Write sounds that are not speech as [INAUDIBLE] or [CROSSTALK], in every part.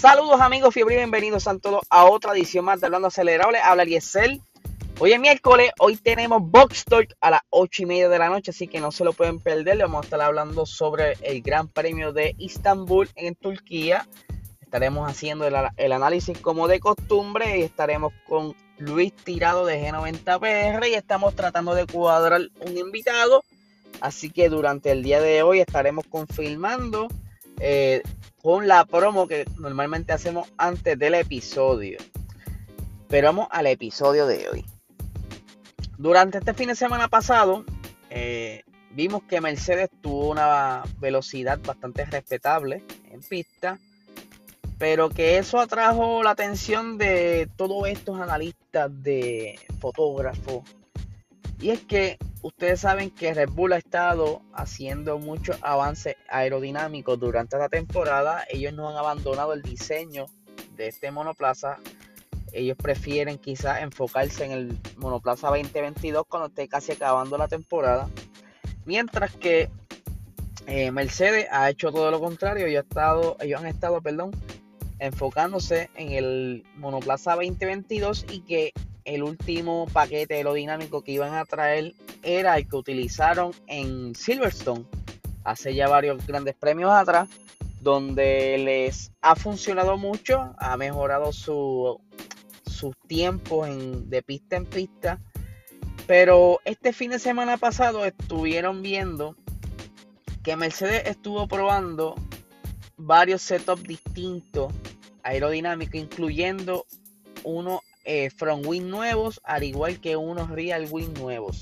Saludos amigos fiebre bienvenidos a todos a otra edición más de Hablando Acelerable. Habla Liesel. Hoy es miércoles, hoy tenemos Box Talk a las 8 y media de la noche, así que no se lo pueden perder. Vamos a estar hablando sobre el Gran Premio de Istambul en Turquía. Estaremos haciendo el, el análisis como de costumbre y estaremos con Luis Tirado de G90PR y estamos tratando de cuadrar un invitado. Así que durante el día de hoy estaremos confirmando eh, con la promo que normalmente hacemos antes del episodio. Pero vamos al episodio de hoy. Durante este fin de semana pasado, eh, vimos que Mercedes tuvo una velocidad bastante respetable en pista, pero que eso atrajo la atención de todos estos analistas de fotógrafos. Y es que ustedes saben que Red Bull ha estado haciendo muchos avances aerodinámicos durante la temporada. Ellos no han abandonado el diseño de este monoplaza. Ellos prefieren quizás enfocarse en el monoplaza 2022 cuando esté casi acabando la temporada. Mientras que eh, Mercedes ha hecho todo lo contrario. Ellos, estado, ellos han estado perdón, enfocándose en el monoplaza 2022 y que el último paquete aerodinámico que iban a traer era el que utilizaron en Silverstone hace ya varios grandes premios atrás, donde les ha funcionado mucho, ha mejorado su, sus tiempos de pista en pista. Pero este fin de semana pasado estuvieron viendo que Mercedes estuvo probando varios setups distintos aerodinámicos, incluyendo uno eh, front wing nuevos, al igual que unos real wing nuevos.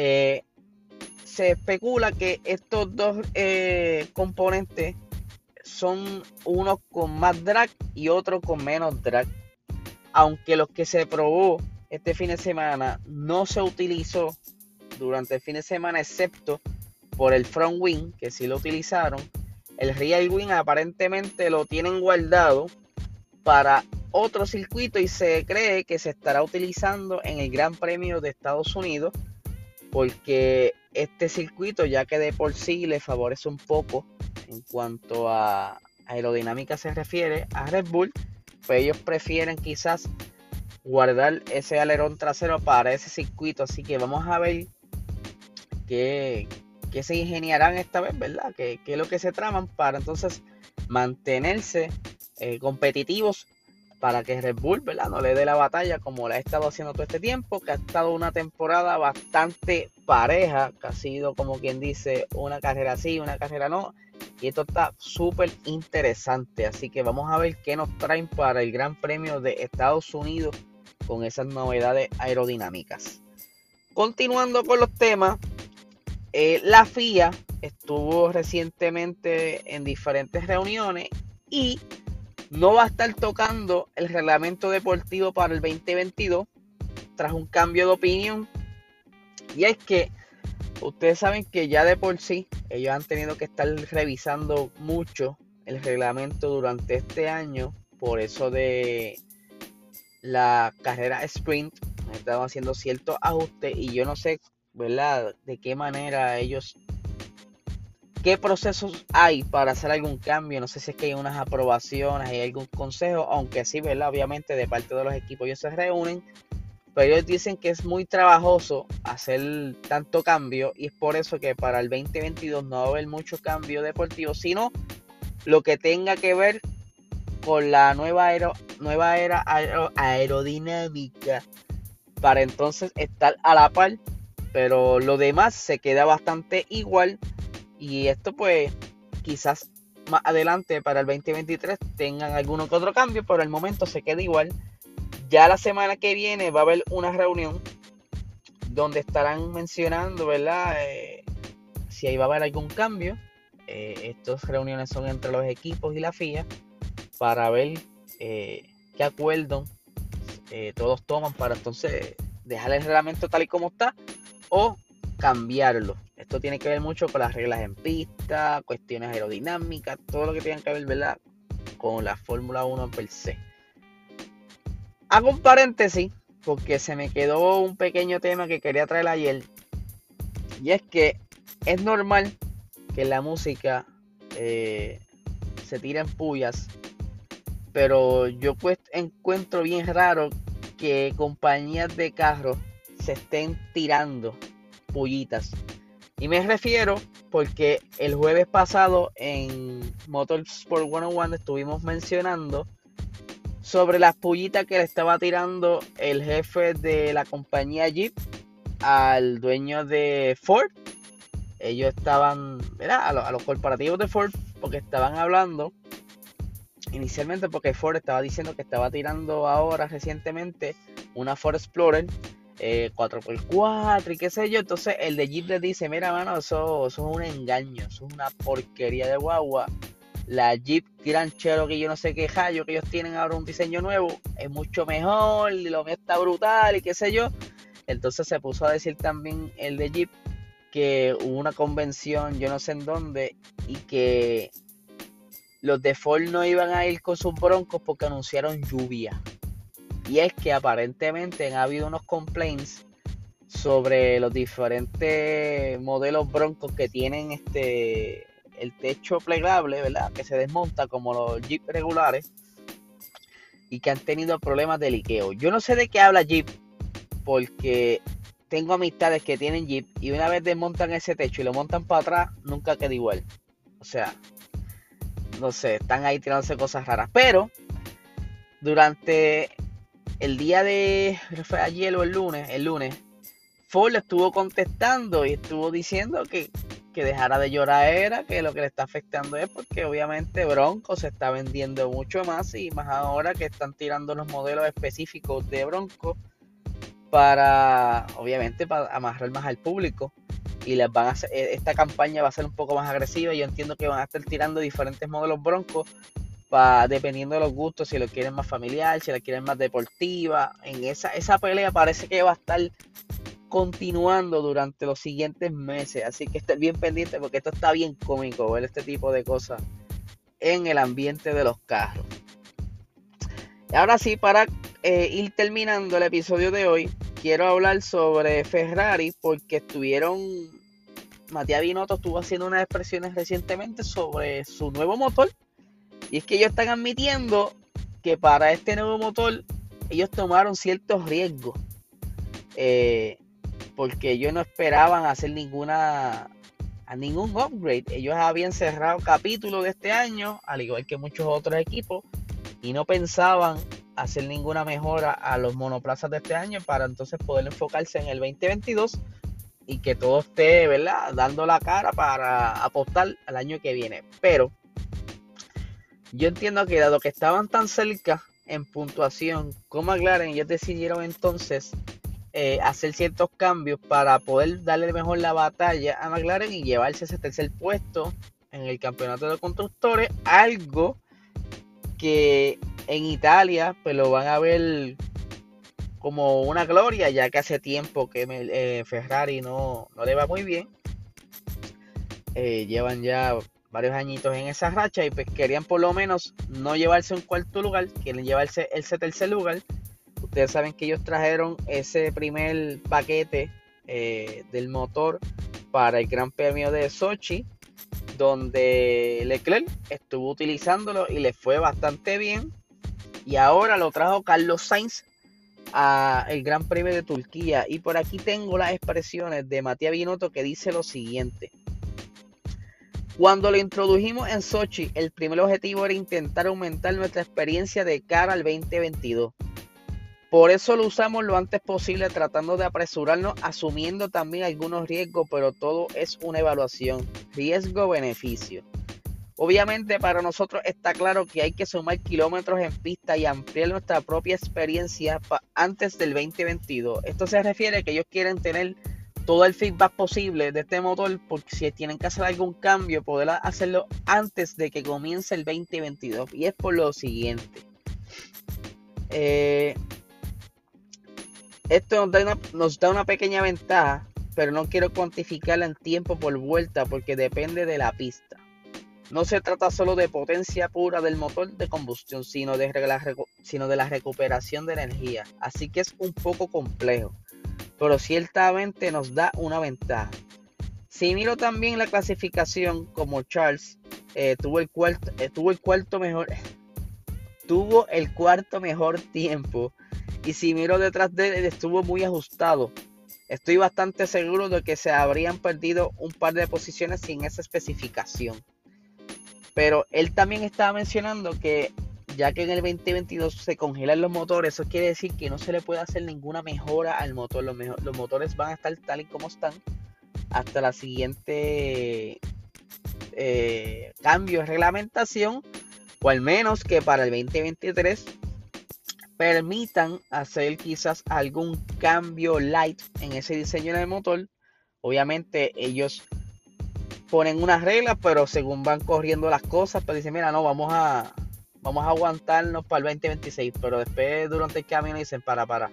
Eh, se especula que estos dos eh, componentes son unos con más drag y otros con menos drag. Aunque los que se probó este fin de semana no se utilizó durante el fin de semana, excepto por el front wing, que sí lo utilizaron. El real wing aparentemente lo tienen guardado para otro circuito y se cree que se estará utilizando en el Gran Premio de Estados Unidos porque este circuito ya que de por sí le favorece un poco en cuanto a aerodinámica se refiere a Red Bull, pues ellos prefieren quizás guardar ese alerón trasero para ese circuito, así que vamos a ver qué, se ingeniarán esta vez, ¿verdad? ¿Qué, es lo que se traman para entonces mantenerse eh, competitivos para que Red Bull ¿verdad? no le dé la batalla como la ha estado haciendo todo este tiempo, que ha estado una temporada bastante pareja, que ha sido como quien dice una carrera sí, una carrera no. Y esto está súper interesante, así que vamos a ver qué nos traen para el Gran Premio de Estados Unidos con esas novedades aerodinámicas. Continuando con los temas, eh, la FIA estuvo recientemente en diferentes reuniones y no va a estar tocando el reglamento deportivo para el 2022 tras un cambio de opinión. Y es que ustedes saben que ya de por sí ellos han tenido que estar revisando mucho el reglamento durante este año. Por eso de la carrera sprint estaban haciendo ciertos ajustes y yo no sé, ¿verdad? De qué manera ellos ¿Qué procesos hay para hacer algún cambio? No sé si es que hay unas aprobaciones, hay algún consejo, aunque sí, ¿verdad? Obviamente de parte de los equipos ellos se reúnen, pero ellos dicen que es muy trabajoso hacer tanto cambio y es por eso que para el 2022 no va a haber mucho cambio deportivo, sino lo que tenga que ver con la nueva, nueva era aerodinámica para entonces estar a la par, pero lo demás se queda bastante igual y esto pues quizás más adelante para el 2023 tengan alguno que otro cambio, pero el momento se queda igual. Ya la semana que viene va a haber una reunión donde estarán mencionando, ¿verdad? Eh, si ahí va a haber algún cambio. Eh, estas reuniones son entre los equipos y la FIA para ver eh, qué acuerdo todos toman para entonces dejar el reglamento tal y como está o cambiarlo. Esto tiene que ver mucho con las reglas en pista, cuestiones aerodinámicas, todo lo que tenga que ver, ¿verdad? Con la Fórmula 1 per se. Hago un paréntesis porque se me quedó un pequeño tema que quería traer ayer. Y es que es normal que la música eh, se tire en pullas pero yo encuentro bien raro que compañías de carros se estén tirando pullitas. Y me refiero porque el jueves pasado en Motorsport 101 estuvimos mencionando sobre las pullitas que le estaba tirando el jefe de la compañía Jeep al dueño de Ford. Ellos estaban, ¿verdad? A, los, corporativos de Ford porque estaban hablando inicialmente porque Ford estaba diciendo que estaba tirando ahora recientemente una Ford Explorer 4x4 eh, y qué sé yo. Entonces el de Jeep le dice, mira mano, eso, es un engaño, eso es una porquería de guagua. La Jeep tiran que yo no sé qué hallo que ellos tienen ahora un diseño nuevo, es mucho mejor, lo mío está brutal y qué sé yo. Entonces se puso a decir también el de Jeep que hubo una convención, yo no sé en dónde, y que los de Ford no iban a ir con sus broncos porque anunciaron lluvia. Y es que aparentemente ha habido unos complaints sobre los diferentes modelos broncos que tienen este el techo plegable, ¿verdad? Que se desmonta como los Jeep regulares y que han tenido problemas de liqueo. Yo no sé de qué habla Jeep porque tengo amistades que tienen Jeep y una vez desmontan ese techo y lo montan para atrás, nunca queda igual. O sea, no sé, están ahí tirándose cosas raras. Pero durante el día de, fue ayer o el lunes, el lunes, Ford le estuvo contestando y estuvo diciendo que, que dejara de llorar era, que lo que le está afectando es porque obviamente Bronco se está vendiendo mucho más y más ahora que están tirando los modelos específicos de Bronco para, obviamente, para amarrar más al público y les van a e, esta campaña va a ser un poco más agresiva. Yo entiendo que van a estar tirando diferentes modelos dependiendo de los gustos, si lo quieren más familiar, si la quieren más deportiva. En esa, esa pelea parece que va a estar continuando durante los siguientes meses. Así que estén bien pendiente porque esto está bien cómico ver este tipo de cosas en el ambiente de los carros. Y ahora sí, para eh, ir terminando el episodio de hoy, quiero hablar sobre Ferrari porque estuvieron. Matías Binotto estuvo haciendo unas expresiones recientemente sobre su nuevo motor y es que ellos están admitiendo que para este nuevo motor ellos tomaron ciertos riesgos. Eh, porque ellos no esperaban hacer ninguna a ningún upgrade. Ellos habían cerrado capítulo de este año, al igual que muchos otros equipos, y no pensaban hacer ninguna mejora a los monoplazas de este año para entonces poder enfocarse en el 2022 y que todo esté, ¿verdad? Dando la cara para apostar al año que viene. Pero yo entiendo que dado que estaban tan cerca en puntuación como McLaren, ellos decidieron entonces eh, hacer ciertos cambios para poder darle mejor la batalla a McLaren y llevarse ese tercer puesto en el campeonato de constructores, algo que en Italia pues lo van a ver como una gloria, ya que hace tiempo que eh, Ferrari no, no, le va muy bien. Eh, llevan ya varios añitos en esa racha y pues querían por lo menos no llevarse un cuarto lugar, quieren llevarse ese tercer lugar. Ustedes saben que ellos trajeron ese primer paquete eh, del motor para el Gran Premio de Sochi, donde Leclerc estuvo utilizándolo y le fue bastante bien. Y ahora lo trajo Carlos Sainz a el Gran Premio de Turquía. Y por aquí tengo las expresiones de Matías Binotto que dice lo siguiente. Cuando lo introdujimos en Sochi, el primer objetivo era intentar aumentar nuestra experiencia de cara al 2022. Por eso lo usamos lo antes posible, tratando de apresurarnos, asumiendo también algunos riesgos, pero todo es una evaluación. Riesgo-beneficio. Obviamente para nosotros está claro que hay que sumar kilómetros en pista y ampliar nuestra propia experiencia antes del 2022. Esto se refiere a que ellos quieren tener todo el feedback posible de este motor, porque si tienen que hacer algún cambio, poder hacerlo antes de que comience el 2022. Y es por lo siguiente. Eh, esto nos da, una, nos da una pequeña ventaja, pero no quiero cuantificarla en tiempo por vuelta porque depende de la pista. No se trata solo de potencia pura del motor de combustión, sino de, sino de la recuperación de energía. Así que es un poco complejo pero ciertamente nos da una ventaja. Si miro también la clasificación, como Charles eh, tuvo, el cuarto, eh, tuvo el cuarto mejor, [LAUGHS] tuvo el cuarto mejor tiempo. Y si miro detrás de él, estuvo muy ajustado. Estoy bastante seguro de que se habrían perdido un par de posiciones sin esa especificación. Pero él también estaba mencionando que ya que en el 2022 se congelan los motores, eso quiere decir que no se le puede hacer ninguna mejora al motor. Los, motores van a estar tal y como están hasta la siguiente eh, cambio de reglamentación, o al menos que para el 2023 permitan hacer quizás algún cambio light en ese diseño del motor. Obviamente ellos ponen unas reglas, pero según van corriendo las cosas, pues dicen, mira, no, vamos a, vamos a aguantarnos para el 2026, pero después durante el camino dicen, para, para,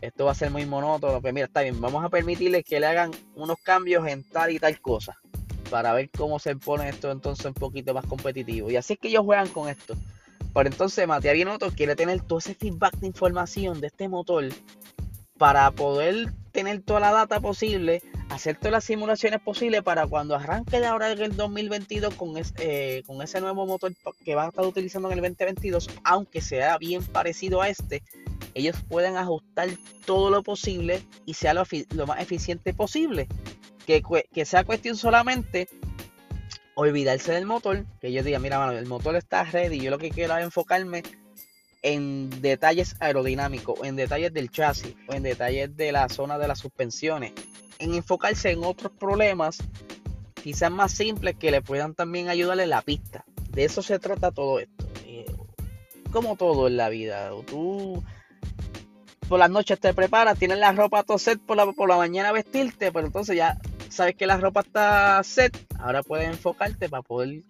esto va a ser muy monótono, pues mira, está bien, vamos a permitirles que le hagan unos cambios en tal y tal cosa, para ver cómo se pone esto entonces un poquito más competitivo. Y así es que ellos juegan con esto. Por entonces Matías Binotto quiere tener todo ese feedback de información de este motor para poder tener toda la data posible, hacer todas las simulaciones posibles para cuando arranque de ahora el 2022 con, eh, con ese nuevo motor que van a estar utilizando en el 2022, aunque sea bien parecido a este, ellos puedan ajustar todo lo posible y sea lo, más eficiente posible. Que, sea cuestión solamente olvidarse del motor, que ellos digan, mira, el motor está ready, yo lo que quiero es enfocarme en detalles aerodinámicos, en detalles del chasis, o en detalles de la zona de las suspensiones, en enfocarse en otros problemas quizás más simples que le puedan también ayudarle en la pista. De eso se trata todo esto. Eh, como todo en la vida. Tú por las noches te preparas, tienes la ropa todo set por la, por la mañana vestirte, pero entonces ya sabes que la ropa está set. Ahora puedes enfocarte para poder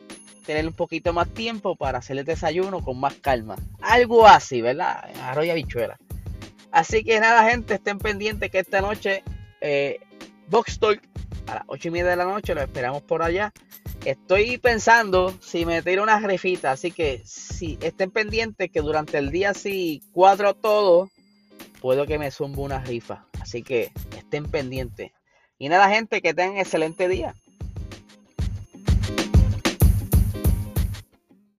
tener un poquito más tiempo para hacer el desayuno con más calma. Algo así, ¿verdad? Arroya bichuela. Así que nada, gente, estén pendientes que esta noche eh, Box a las 8 y media de la noche lo esperamos por allá. Estoy pensando si me tiro una refita, así que si estén pendientes que durante el día si cuadro todo, puedo que me zumbo una rifa. Así que estén pendientes. Y nada, gente, que tengan excelente día.